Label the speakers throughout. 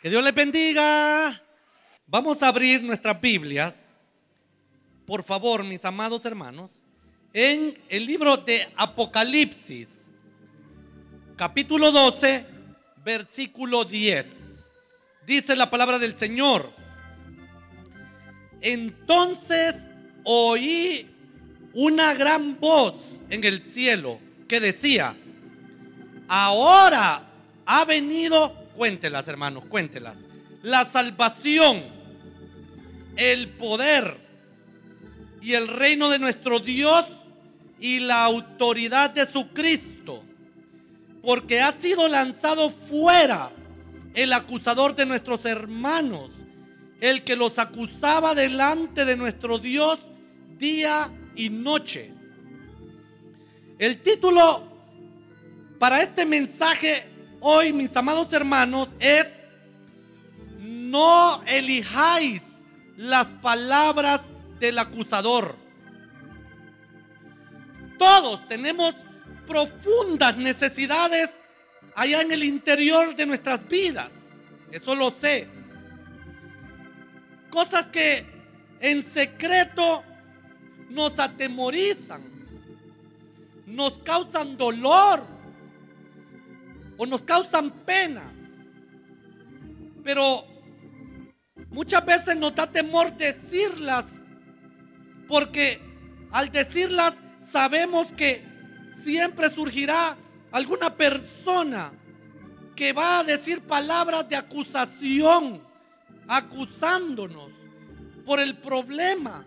Speaker 1: Que Dios les bendiga. Vamos a abrir nuestras Biblias, por favor, mis amados hermanos, en el libro de Apocalipsis, capítulo 12, versículo 10. Dice la palabra del Señor. Entonces oí una gran voz en el cielo que decía, ahora ha venido, cuéntelas hermanos, cuéntelas, la salvación, el poder y el reino de nuestro Dios y la autoridad de su Cristo, porque ha sido lanzado fuera el acusador de nuestros hermanos, el que los acusaba delante de nuestro Dios día y noche. El título para este mensaje hoy, mis amados hermanos, es no elijáis las palabras del acusador. Todos tenemos profundas necesidades allá en el interior de nuestras vidas. Eso lo sé. Cosas que en secreto nos atemorizan, nos causan dolor o nos causan pena. Pero muchas veces nos da temor decirlas porque al decirlas sabemos que siempre surgirá alguna persona que va a decir palabras de acusación, acusándonos por el problema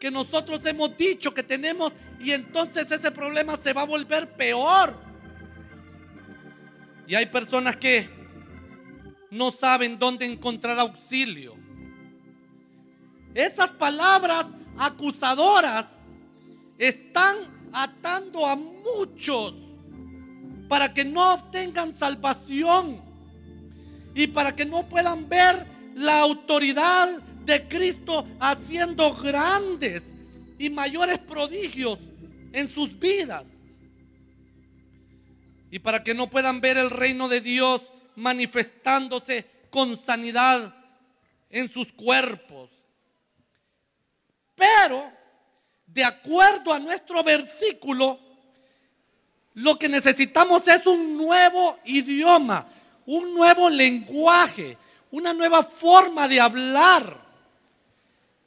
Speaker 1: que nosotros hemos dicho que tenemos y entonces ese problema se va a volver peor. Y hay personas que no saben dónde encontrar auxilio. Esas palabras acusadoras están atando a muchos para que no obtengan salvación y para que no puedan ver la autoridad de Cristo haciendo grandes y mayores prodigios en sus vidas. Y para que no puedan ver el reino de Dios manifestándose con sanidad en sus cuerpos. Pero, de acuerdo a nuestro versículo, lo que necesitamos es un nuevo idioma, un nuevo lenguaje, una nueva forma de hablar.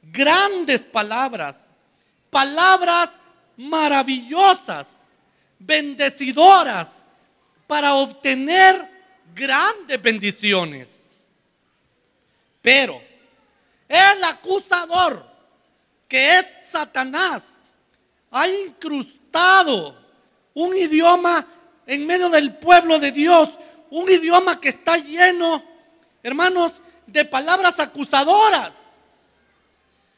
Speaker 1: Grandes palabras, palabras maravillosas, bendecidoras, para obtener grandes bendiciones. Pero el acusador, que es Satanás, ha incrustado un idioma en medio del pueblo de Dios, un idioma que está lleno, hermanos, de palabras acusadoras.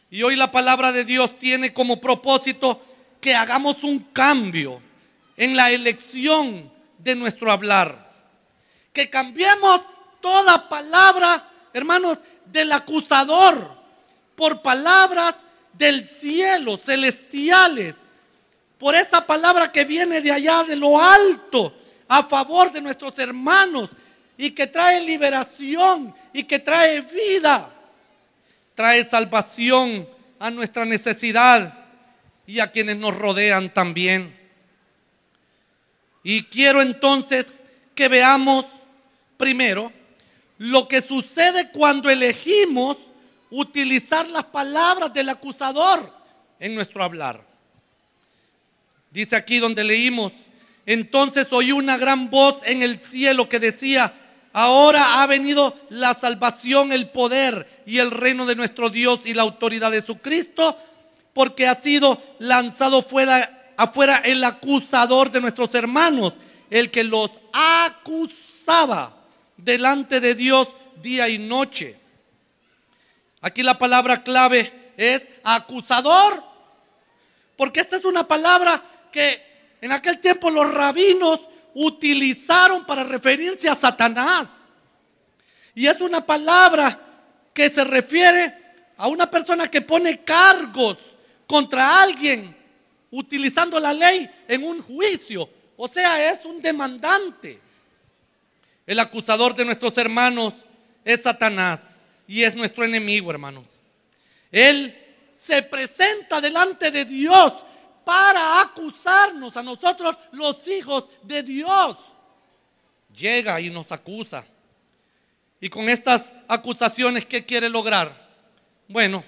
Speaker 1: Y hoy la palabra de Dios tiene como propósito que hagamos un cambio en la elección de nuestro hablar. Que cambiemos toda palabra, hermanos, del acusador por palabras del cielo, celestiales, por esa palabra que viene de allá, de lo alto, a favor de nuestros hermanos y que trae liberación y que trae vida, trae salvación a nuestra necesidad y a quienes nos rodean también. Y quiero entonces que veamos primero lo que sucede cuando elegimos utilizar las palabras del acusador en nuestro hablar. Dice aquí donde leímos, entonces oí una gran voz en el cielo que decía, ahora ha venido la salvación, el poder y el reino de nuestro Dios y la autoridad de su Cristo, porque ha sido lanzado fuera, afuera el acusador de nuestros hermanos, el que los acusaba delante de Dios día y noche. Aquí la palabra clave es acusador, porque esta es una palabra que en aquel tiempo los rabinos utilizaron para referirse a Satanás. Y es una palabra que se refiere a una persona que pone cargos contra alguien utilizando la ley en un juicio. O sea, es un demandante. El acusador de nuestros hermanos es Satanás y es nuestro enemigo, hermanos. Él se presenta delante de Dios para acusarnos a nosotros, los hijos de Dios. Llega y nos acusa. Y con estas acusaciones, ¿qué quiere lograr? Bueno,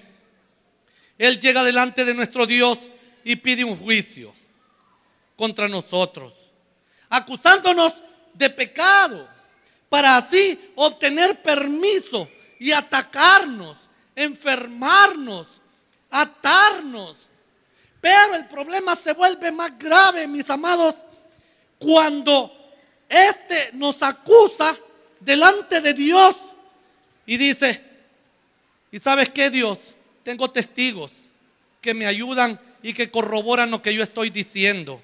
Speaker 1: Él llega delante de nuestro Dios y pide un juicio contra nosotros, acusándonos de pecado, para así obtener permiso y atacarnos, enfermarnos, atarnos. Pero el problema se vuelve más grave, mis amados, cuando éste nos acusa delante de Dios y dice, ¿y sabes qué Dios? Tengo testigos que me ayudan y que corroboran lo que yo estoy diciendo.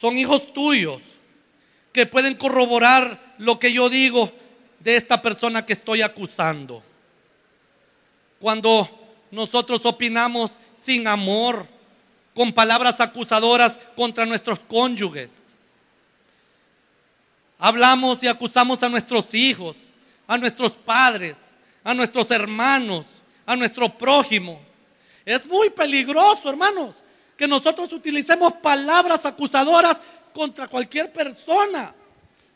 Speaker 1: Son hijos tuyos que pueden corroborar lo que yo digo de esta persona que estoy acusando. Cuando nosotros opinamos sin amor, con palabras acusadoras contra nuestros cónyuges, hablamos y acusamos a nuestros hijos, a nuestros padres, a nuestros hermanos, a nuestro prójimo. Es muy peligroso, hermanos, que nosotros utilicemos palabras acusadoras contra cualquier persona.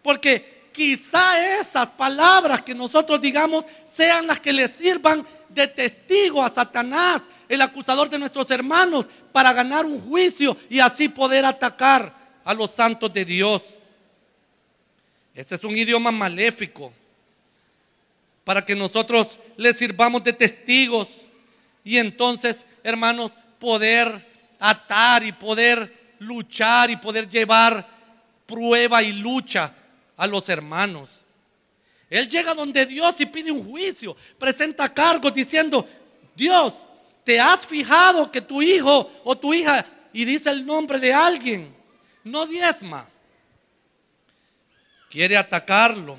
Speaker 1: Porque quizá esas palabras que nosotros digamos sean las que le sirvan de testigo a Satanás, el acusador de nuestros hermanos, para ganar un juicio y así poder atacar a los santos de Dios. Ese es un idioma maléfico para que nosotros le sirvamos de testigos y entonces, hermanos, poder atar y poder luchar y poder llevar prueba y lucha a los hermanos. Él llega donde Dios y pide un juicio, presenta cargos diciendo, Dios, ¿te has fijado que tu hijo o tu hija, y dice el nombre de alguien, no diezma? Quiere atacarlo.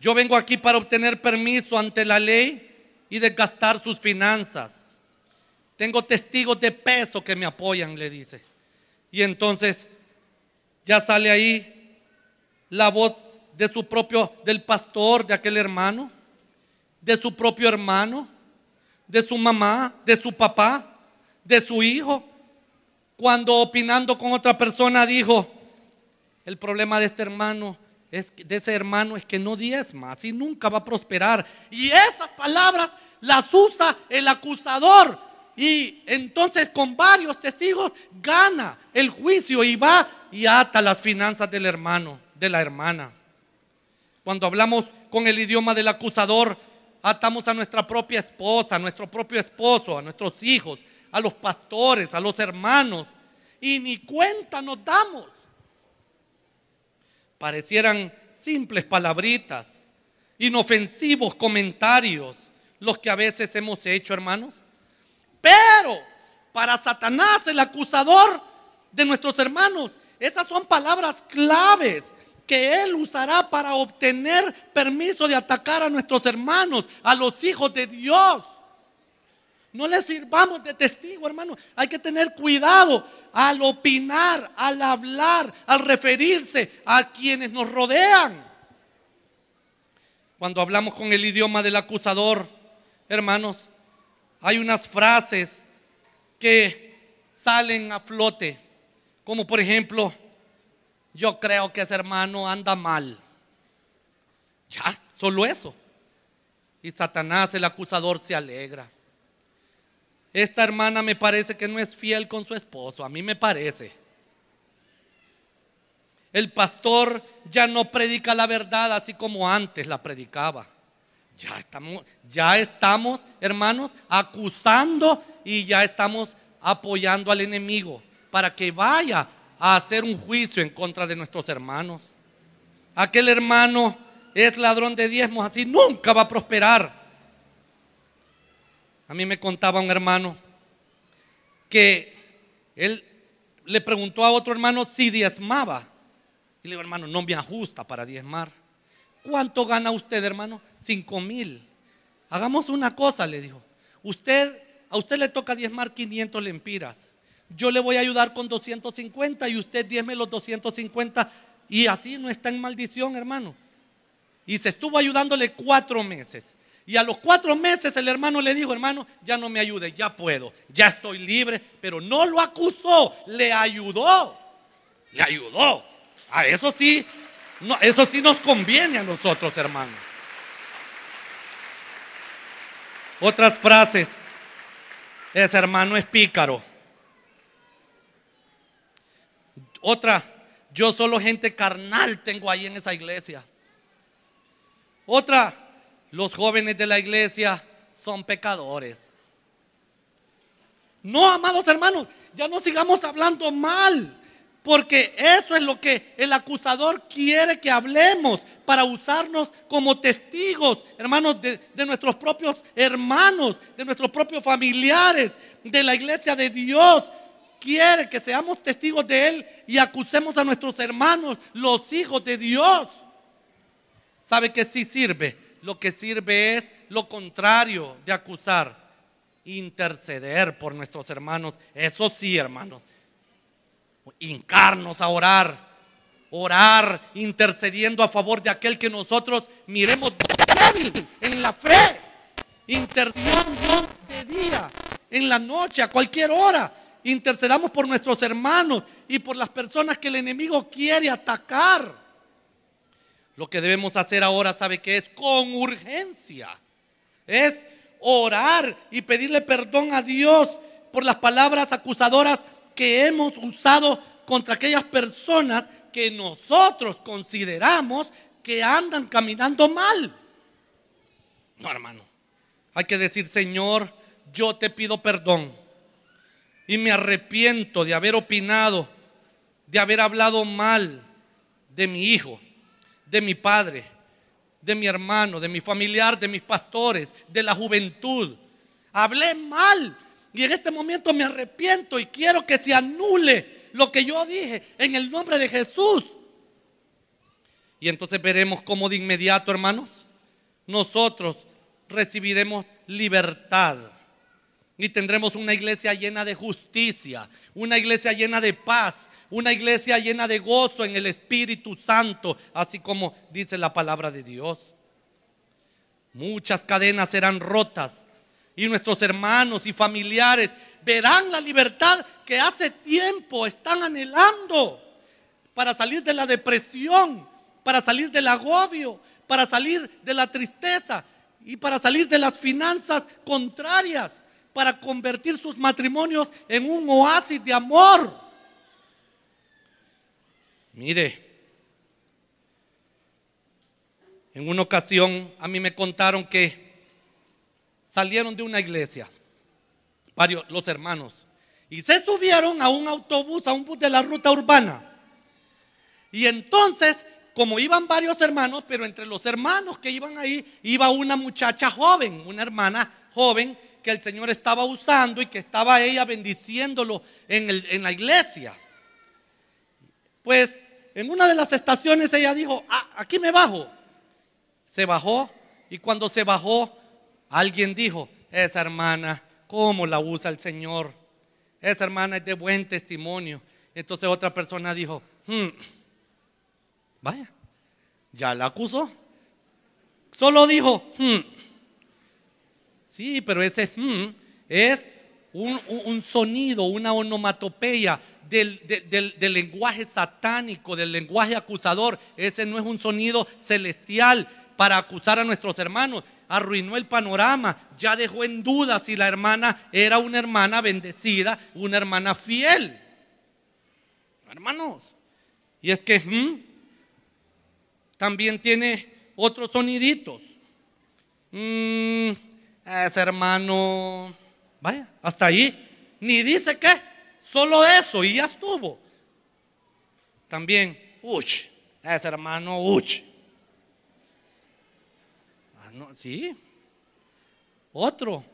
Speaker 1: Yo vengo aquí para obtener permiso ante la ley y desgastar sus finanzas. Tengo testigos de peso que me apoyan, le dice. Y entonces ya sale ahí la voz de su propio, del pastor, de aquel hermano, de su propio hermano, de su mamá, de su papá, de su hijo, cuando opinando con otra persona dijo, el problema de este hermano es de ese hermano es que no diezma, así nunca va a prosperar. Y esas palabras las usa el acusador. Y entonces con varios testigos gana el juicio y va y ata las finanzas del hermano, de la hermana. Cuando hablamos con el idioma del acusador, atamos a nuestra propia esposa, a nuestro propio esposo, a nuestros hijos, a los pastores, a los hermanos. Y ni cuenta nos damos. Parecieran simples palabritas, inofensivos comentarios los que a veces hemos hecho, hermanos. Pero para Satanás, el acusador de nuestros hermanos, esas son palabras claves que él usará para obtener permiso de atacar a nuestros hermanos, a los hijos de Dios. No les sirvamos de testigo, hermano. Hay que tener cuidado al opinar, al hablar, al referirse a quienes nos rodean. Cuando hablamos con el idioma del acusador, hermanos, hay unas frases que salen a flote, como por ejemplo, yo creo que ese hermano anda mal. Ya, solo eso. Y Satanás, el acusador, se alegra. Esta hermana me parece que no es fiel con su esposo, a mí me parece. El pastor ya no predica la verdad así como antes la predicaba. Ya estamos, ya estamos, hermanos, acusando y ya estamos apoyando al enemigo para que vaya a hacer un juicio en contra de nuestros hermanos. Aquel hermano es ladrón de diezmos, así nunca va a prosperar. A mí me contaba un hermano que él le preguntó a otro hermano si diezmaba. Y le dijo, hermano, no me ajusta para diezmar. ¿Cuánto gana usted, hermano? Cinco mil. Hagamos una cosa, le dijo. Usted, a usted le toca diezmar 500 lempiras. Yo le voy a ayudar con 250 y usted diezme los 250 y así no está en maldición, hermano. y se estuvo ayudándole cuatro meses. Y a los cuatro meses el hermano le dijo, hermano, ya no me ayude, ya puedo, ya estoy libre, pero no lo acusó, le ayudó, le ayudó. A eso sí, no, eso sí nos conviene a nosotros, hermanos. Otras frases, ese hermano es pícaro. Otra, yo solo gente carnal tengo ahí en esa iglesia. Otra, los jóvenes de la iglesia son pecadores. No, amados hermanos, ya no sigamos hablando mal, porque eso es lo que el acusador quiere que hablemos para usarnos como testigos, hermanos, de, nuestros propios hermanos, de nuestros propios familiares, de la iglesia de Dios. Quiere que seamos testigos de Él y acusemos a nuestros hermanos, los hijos de Dios. ¿Sabe que sí sirve? Lo que sirve es lo contrario de acusar, interceder por nuestros hermanos. Eso sí, hermanos. Hincarnos a orar, orar intercediendo a favor de aquel que nosotros miremos débil en la fe. Intercesión de día, en la noche, a cualquier hora. Intercedamos por nuestros hermanos y por las personas que el enemigo quiere atacar. Lo que debemos hacer ahora, ¿sabe qué es? Con urgencia. Es orar y pedirle perdón a Dios por las palabras acusadoras que hemos usado contra aquellas personas que nosotros consideramos que andan caminando mal. No, hermano. Hay que decir, Señor, yo te pido perdón. Y me arrepiento de haber opinado, de haber hablado mal de mi hijo de mi padre, de mi hermano, de mi familiar, de mis pastores, de la juventud. Hablé mal y en este momento me arrepiento y quiero que se anule lo que yo dije en el nombre de Jesús. Y entonces veremos cómo de inmediato, hermanos, nosotros recibiremos libertad y tendremos una iglesia llena de justicia, una iglesia llena de paz, una iglesia llena de gozo en el Espíritu Santo, así como dice la palabra de Dios. Muchas cadenas serán rotas y nuestros hermanos y familiares verán la libertad que hace tiempo están anhelando para salir de la depresión, para salir del agobio, para salir de la tristeza y para salir de las finanzas contrarias, para convertir sus matrimonios en un oasis de amor Mire, en una ocasión a mí me contaron que salieron de una iglesia, varios, los hermanos, y se subieron a un autobús, a un bus de la ruta urbana. Y entonces, como iban varios hermanos, pero entre los hermanos que iban ahí, iba una muchacha joven, una hermana joven que el Señor estaba usando y que estaba ella bendiciéndolo en, en la iglesia. Pues en una de las estaciones ella dijo, ah, aquí me bajo. Se bajó y cuando se bajó, alguien dijo, esa hermana, ¿cómo la usa el Señor? Esa hermana es de buen testimonio. Entonces otra persona dijo, hmm, vaya, ya la acusó. Solo dijo, hmm. sí, pero ese hmm es un, un sonido, una onomatopeya del, lenguaje satánico, del lenguaje acusador. Ese no es un sonido celestial para acusar a nuestros hermanos. Arruinó el panorama, ya dejó en duda si la hermana era una hermana bendecida, una hermana fiel. Hermanos, y es que también tiene otros soniditos. Mm, ese hermano, vaya, hasta ahí. Ni dice qué. Solo eso y ya estuvo. También, uch, ese hermano, uch. Ah, no, sí. Otro.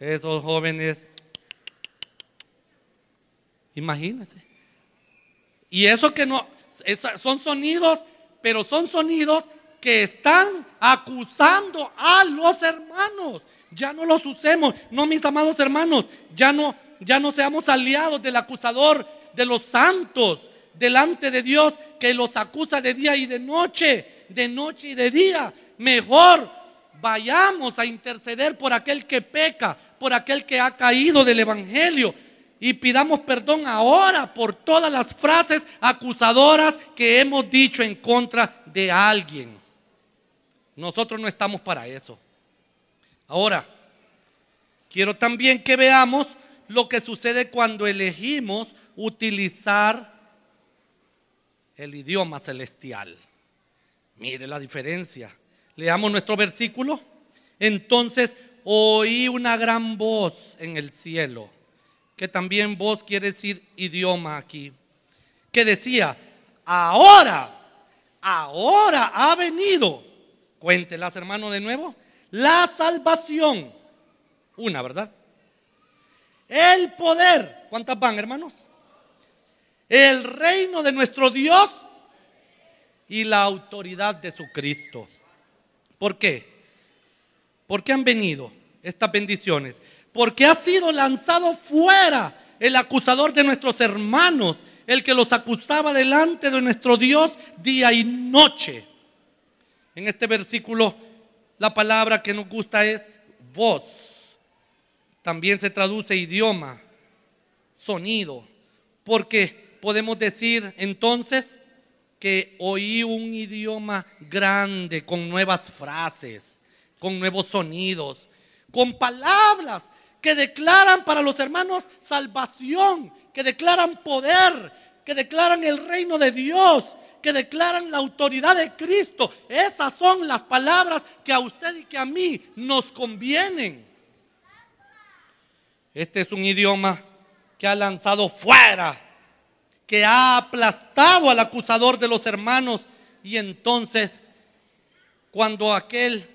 Speaker 1: Esos jóvenes. Imagínense. Y eso que no, son sonidos, pero son sonidos que están acusando a los hermanos. Ya no los usemos, no mis amados hermanos, ya no, ya no seamos aliados del acusador de los santos. delante de Dios que los acusa de día y de noche, de noche y de día. Mejor vayamos a interceder por aquel que peca, por aquel que ha caído del Evangelio. Y pidamos perdón ahora por todas las frases acusadoras que hemos dicho en contra de alguien. Nosotros no estamos para eso. Ahora, quiero también que veamos lo que sucede cuando elegimos utilizar el idioma celestial. Mire la diferencia. Leamos nuestro versículo. Entonces oí una gran voz en el cielo, que también voz quiere decir idioma aquí, que decía, ahora, ahora ha venido, cuéntelas hermanos de nuevo, la salvación. Una, ¿verdad? El poder. ¿Cuántas van, hermanos? El reino de nuestro Dios y la autoridad de su Cristo. ¿Por qué? ¿Por qué han venido estas bendiciones? Porque ha sido lanzado fuera el acusador de nuestros hermanos, el que los acusaba delante de nuestro Dios día y noche. En este versículo la palabra que nos gusta es voz. También se traduce idioma, sonido, porque podemos decir entonces que oí un idioma grande con nuevas frases, con nuevos sonidos, con palabras que declaran para los hermanos salvación, que declaran poder, que declaran el reino de Dios, que declaran la autoridad de Cristo. Esas son las palabras que a usted y que a mí nos convienen. Este es un idioma que ha lanzado fuera, que ha aplastado al acusador de los hermanos. Y entonces, cuando aquel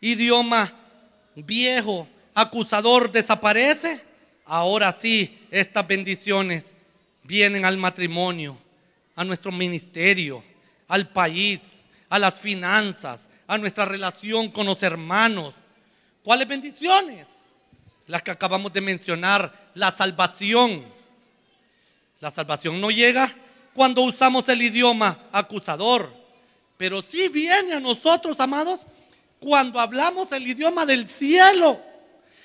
Speaker 1: idioma viejo, acusador desaparece, ahora sí, estas bendiciones vienen al matrimonio, a nuestro ministerio, al país, a las finanzas, a nuestra relación con los hermanos. ¿Cuáles bendiciones? las que acabamos de mencionar, la salvación. La salvación no llega cuando usamos el idioma acusador, pero sí viene a nosotros, amados, cuando hablamos el idioma del cielo,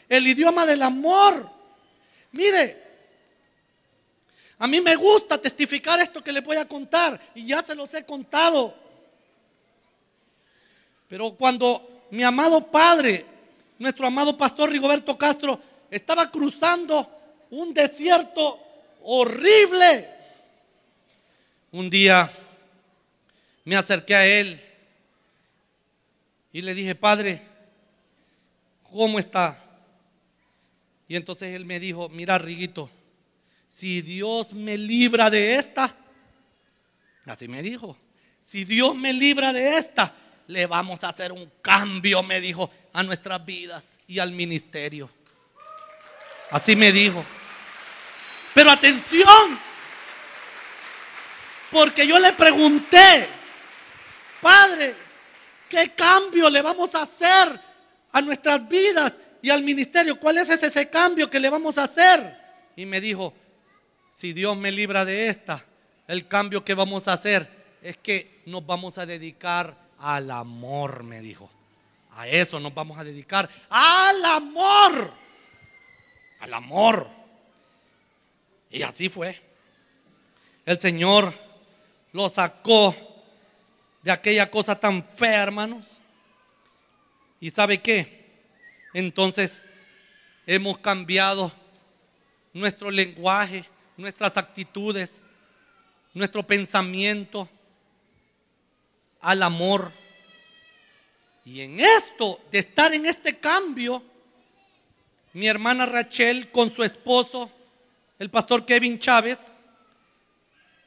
Speaker 1: el idioma del amor. Mire, a mí me gusta testificar esto que les voy a contar y ya se los he contado. Pero cuando mi amado Padre nuestro amado pastor Rigoberto Castro estaba cruzando un desierto horrible. Un día me acerqué a él y le dije, Padre, ¿cómo está? Y entonces él me dijo, mira, Riguito, si Dios me libra de esta, así me dijo, si Dios me libra de esta, le vamos a hacer un cambio, me dijo, a nuestras vidas y al ministerio. Así me dijo. Pero atención, porque yo le pregunté, Padre, ¿qué cambio le vamos a hacer a nuestras vidas y al ministerio? ¿Cuál es ese, cambio que le vamos a hacer? Y me dijo, si Dios me libra de esta, el cambio que vamos a hacer es que nos vamos a dedicar al amor, me dijo. A eso nos vamos a dedicar. Al amor. Al amor. Y así fue. El Señor lo sacó de aquella cosa tan fea, hermanos. ¿Y sabe qué? Entonces hemos cambiado nuestro lenguaje, nuestras actitudes, nuestro pensamiento al amor. Y en esto, de estar en este cambio, mi hermana Rachel con su esposo, el pastor Kevin Chávez,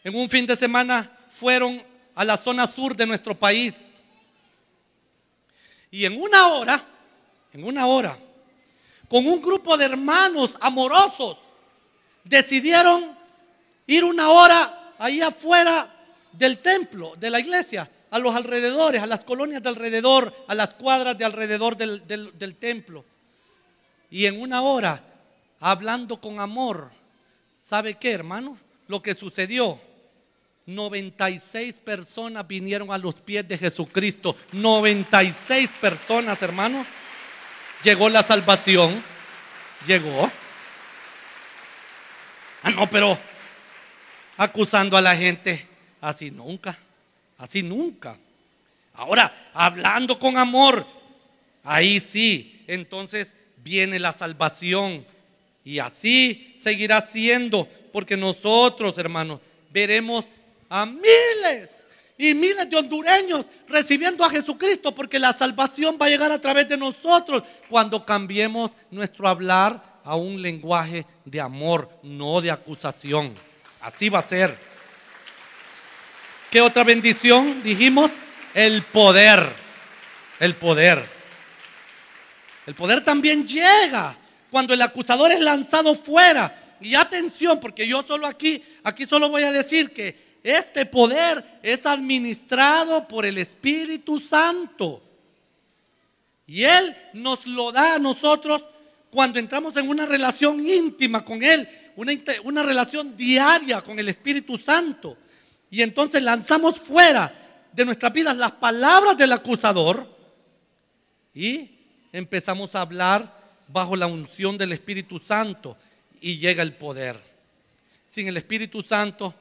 Speaker 1: en un fin de semana fueron a la zona sur de nuestro país. Y en una hora, en una hora, con un grupo de hermanos amorosos, decidieron ir una hora ahí afuera del templo, de la iglesia, a los alrededores, a las colonias de alrededor, a las cuadras de alrededor del, templo. Y en una hora, hablando con amor, ¿sabe qué, hermano? Lo que sucedió 96 personas vinieron a los pies de Jesucristo. 96 personas, hermanos. Llegó la salvación. Llegó. Ah, no, pero acusando a la gente. Así nunca. Así nunca. Ahora, hablando con amor. Ahí sí. Entonces viene la salvación. Y así seguirá siendo. Porque nosotros, hermanos, veremos a miles y miles de hondureños recibiendo a Jesucristo porque la salvación va a llegar a través de nosotros cuando cambiemos nuestro hablar a un lenguaje de amor, no de acusación. Así va a ser. ¿Qué otra bendición dijimos? El poder. El poder. El poder también llega cuando el acusador es lanzado fuera. Y atención, porque yo solo aquí, aquí solo voy a decir que este poder es administrado por el Espíritu Santo. Y Él nos lo da a nosotros cuando entramos en una relación íntima con Él, una, una, relación diaria con el Espíritu Santo. Y entonces lanzamos fuera de nuestras vidas las palabras del acusador y empezamos a hablar bajo la unción del Espíritu Santo y llega el poder. Sin el Espíritu Santo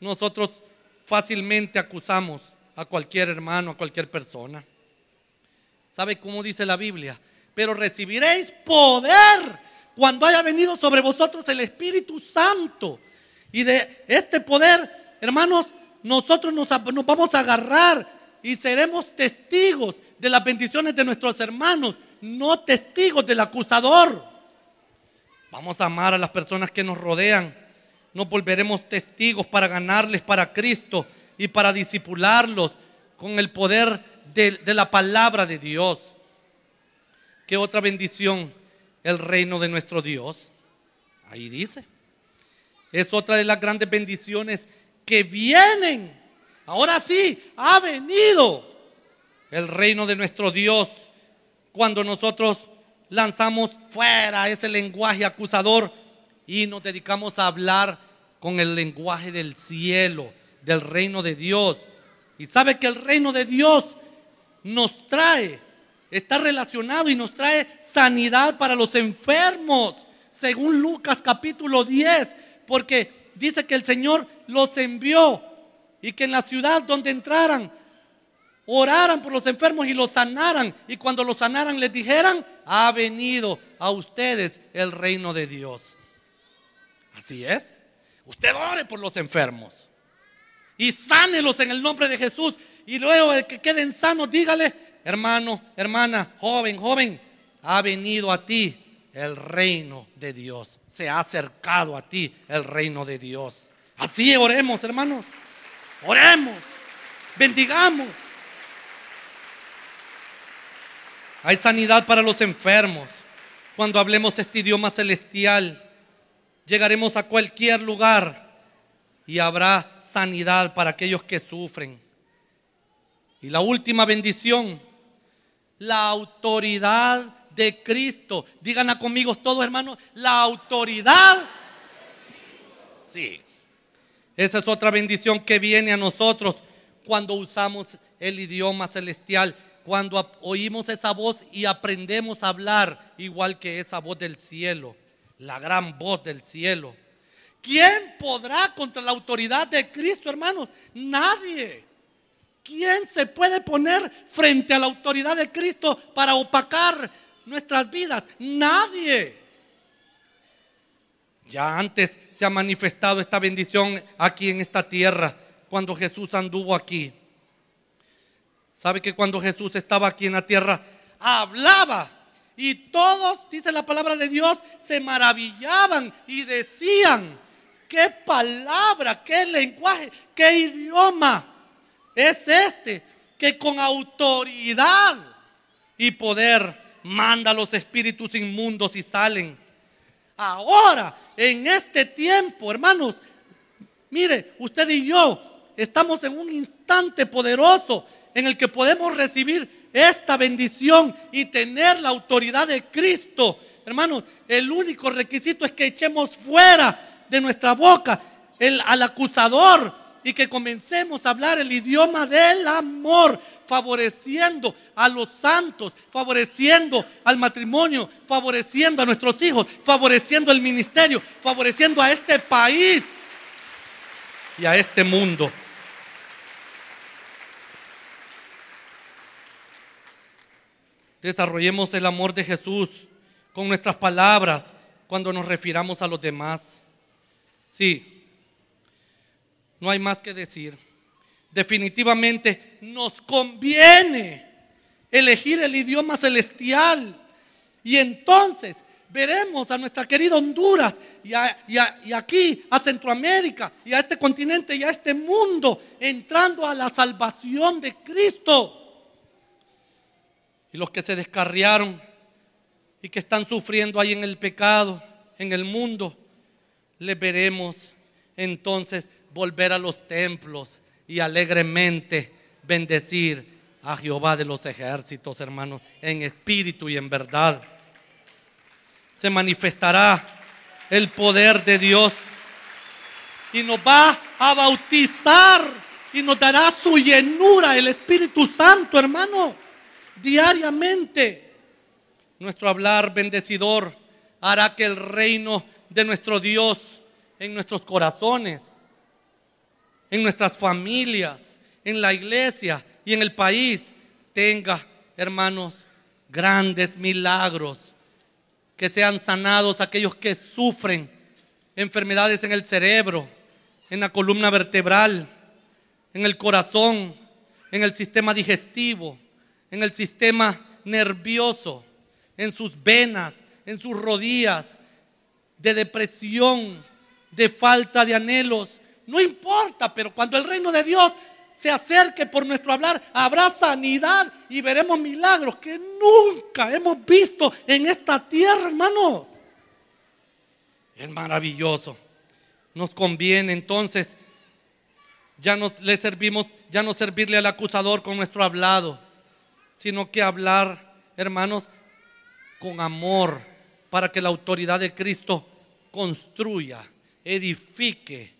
Speaker 1: nosotros fácilmente acusamos a cualquier hermano, a cualquier persona. ¿Sabe cómo dice la Biblia? Pero recibiréis poder cuando haya venido sobre vosotros el Espíritu Santo. Y de este poder, hermanos, nosotros nos, vamos a agarrar y seremos testigos de las bendiciones de nuestros hermanos, no testigos del acusador. Vamos a amar a las personas que nos rodean nos volveremos testigos para ganarles para Cristo y para disipularlos con el poder de, de, la palabra de Dios. ¿Qué otra bendición? El reino de nuestro Dios. Ahí dice. Es otra de las grandes bendiciones que vienen. Ahora sí, ha venido el reino de nuestro Dios cuando nosotros lanzamos fuera ese lenguaje acusador y nos dedicamos a hablar con el lenguaje del cielo, del reino de Dios. Y sabe que el reino de Dios nos trae, está relacionado y nos trae sanidad para los enfermos, según Lucas capítulo 10, porque dice que el Señor los envió y que en la ciudad donde entraran, oraran por los enfermos y los sanaran. Y cuando los sanaran les dijeran, ha venido a ustedes el reino de Dios. Así es. Usted ore por los enfermos y sánelos en el nombre de Jesús. Y luego de que queden sanos, dígale, hermano, hermana, joven, joven, ha venido a ti el reino de Dios. Se ha acercado a ti el reino de Dios. Así oremos, hermanos. Oremos. Bendigamos. Hay sanidad para los enfermos cuando hablemos este idioma celestial llegaremos a cualquier lugar y habrá sanidad para aquellos que sufren. Y la última bendición, la autoridad de Cristo. Díganla conmigo todos hermanos, la autoridad. Sí. Esa es otra bendición que viene a nosotros cuando usamos el idioma celestial, cuando oímos esa voz y aprendemos a hablar igual que esa voz del cielo la gran voz del cielo. ¿Quién podrá contra la autoridad de Cristo, hermanos? Nadie. ¿Quién se puede poner frente a la autoridad de Cristo para opacar nuestras vidas? Nadie. Ya antes se ha manifestado esta bendición aquí en esta tierra, cuando Jesús anduvo aquí. ¿Sabe que cuando Jesús estaba aquí en la tierra, hablaba y todos, dice la palabra de Dios, se maravillaban y decían, ¿qué palabra, qué lenguaje, qué idioma es este que con autoridad y poder manda a los espíritus inmundos y salen? Ahora, en este tiempo, hermanos, mire, usted y yo estamos en un instante poderoso en el que podemos recibir esta bendición y tener la autoridad de Cristo. Hermanos, el único requisito es que echemos fuera de nuestra boca el, al acusador y que comencemos a hablar el idioma del amor, favoreciendo a los santos, favoreciendo al matrimonio, favoreciendo a nuestros hijos, favoreciendo el ministerio, favoreciendo a este país y a este mundo. Desarrollemos el amor de Jesús con nuestras palabras cuando nos refiramos a los demás. Sí, no hay más que decir. Definitivamente nos conviene elegir el idioma celestial. Y entonces veremos a nuestra querida Honduras y, y, aquí a Centroamérica y a este continente y a este mundo entrando a la salvación de Cristo. Y los que se descarriaron y que están sufriendo ahí en el pecado, en el mundo, les veremos entonces volver a los templos y alegremente bendecir a Jehová de los ejércitos, hermanos, en espíritu y en verdad. Se manifestará el poder de Dios y nos va a bautizar y nos dará su llenura, el Espíritu Santo, hermano diariamente. Nuestro hablar bendecidor hará que el reino de nuestro Dios en nuestros corazones, en nuestras familias, en la iglesia y en el país tenga, hermanos, grandes milagros, que sean sanados aquellos que sufren enfermedades en el cerebro, en la columna vertebral, en el corazón, en el sistema digestivo, en el sistema nervioso, en sus venas, en sus rodillas, de depresión, de falta de anhelos. No importa, pero cuando el reino de Dios se acerque por nuestro hablar, habrá sanidad y veremos milagros que nunca hemos visto en esta tierra, hermanos. Es maravilloso. Nos conviene entonces ya nos le servimos, ya no servirle al acusador con nuestro hablado sino que hablar, hermanos, con amor, para que la autoridad de Cristo construya, edifique,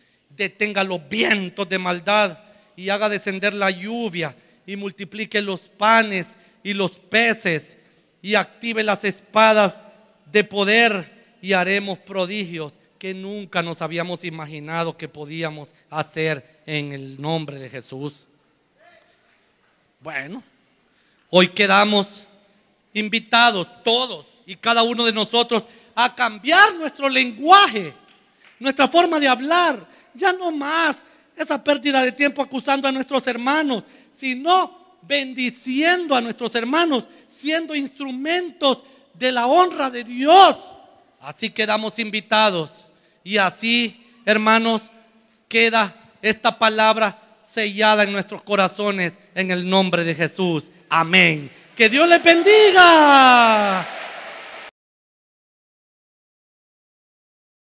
Speaker 1: detenga los vientos de maldad y haga descender la lluvia y multiplique los panes y los peces y active las espadas de poder y haremos prodigios que nunca nos habíamos imaginado que podíamos hacer en el nombre de Jesús. Bueno, Hoy quedamos invitados todos y cada uno de nosotros a cambiar nuestro lenguaje, nuestra forma de hablar. Ya no más esa pérdida de tiempo acusando a nuestros hermanos, sino bendiciendo a nuestros hermanos, siendo instrumentos de la honra de Dios. Así quedamos invitados y así, hermanos, queda esta palabra sellada en nuestros corazones en el nombre de Jesús. Amén. Que Dios les bendiga.